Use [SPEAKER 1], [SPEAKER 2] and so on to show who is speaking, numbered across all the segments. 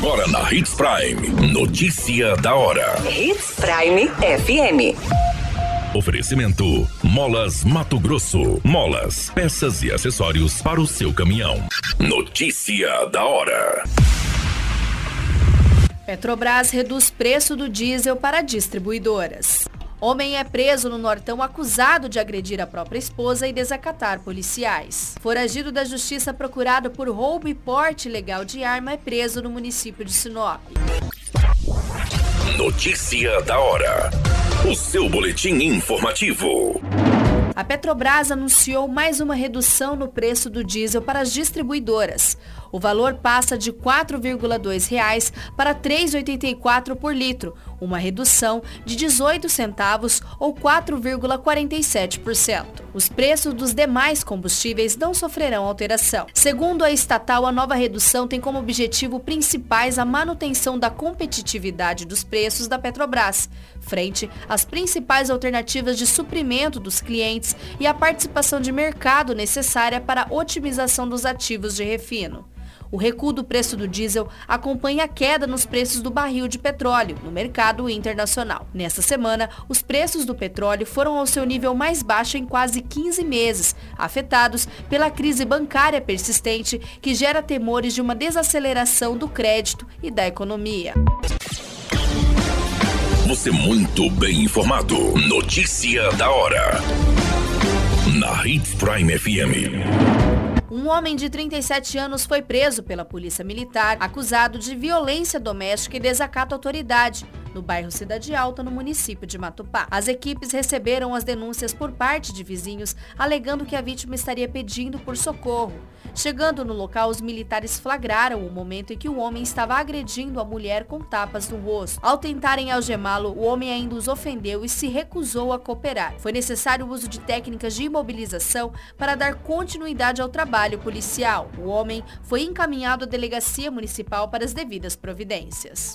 [SPEAKER 1] Agora na Hits Prime. Notícia da hora.
[SPEAKER 2] Hits Prime FM.
[SPEAKER 1] Oferecimento: Molas Mato Grosso. Molas, peças e acessórios para o seu caminhão. Notícia da hora.
[SPEAKER 3] Petrobras reduz preço do diesel para distribuidoras. Homem é preso no Nortão acusado de agredir a própria esposa e desacatar policiais. Foragido da justiça procurado por roubo e porte ilegal de arma é preso no município de Sinop.
[SPEAKER 1] Notícia da hora. O seu boletim informativo.
[SPEAKER 3] A Petrobras anunciou mais uma redução no preço do diesel para as distribuidoras. O valor passa de R$ 4,2 para R$ 3,84 por litro, uma redução de 18 centavos ou 4,47%. Os preços dos demais combustíveis não sofrerão alteração. Segundo a estatal, a nova redução tem como objetivo principais a manutenção da competitividade dos preços da Petrobras, frente às principais alternativas de suprimento dos clientes e a participação de mercado necessária para a otimização dos ativos de refino. O recuo do preço do diesel acompanha a queda nos preços do barril de petróleo no mercado internacional. Nesta semana, os preços do petróleo foram ao seu nível mais baixo em quase 15 meses, afetados pela crise bancária persistente que gera temores de uma desaceleração do crédito e da economia.
[SPEAKER 1] Você muito bem informado. Notícia da hora. Na Hits Prime FM.
[SPEAKER 3] Um homem de 37 anos foi preso pela polícia militar, acusado de violência doméstica e desacato à autoridade, no bairro Cidade Alta, no município de Matupá. As equipes receberam as denúncias por parte de vizinhos, alegando que a vítima estaria pedindo por socorro. Chegando no local, os militares flagraram o momento em que o homem estava agredindo a mulher com tapas no rosto. Ao tentarem algemá-lo, o homem ainda os ofendeu e se recusou a cooperar. Foi necessário o uso de técnicas de imobilização para dar continuidade ao trabalho policial. O homem foi encaminhado à delegacia municipal para as devidas providências.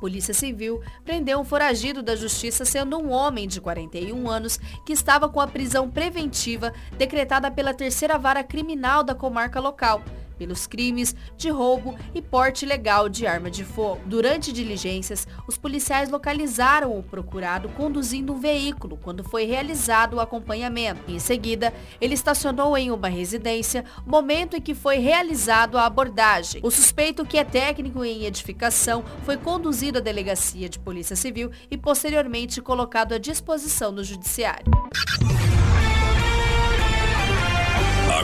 [SPEAKER 3] Polícia Civil prendeu um foragido da justiça sendo um homem de 41 anos que estava com a prisão preventiva decretada pela terceira vara criminal da comarca local pelos crimes de roubo e porte ilegal de arma de fogo. Durante diligências, os policiais localizaram o procurado conduzindo um veículo quando foi realizado o acompanhamento. Em seguida, ele estacionou em uma residência, momento em que foi realizado a abordagem. O suspeito, que é técnico em edificação, foi conduzido à delegacia de Polícia Civil e posteriormente colocado à disposição do judiciário.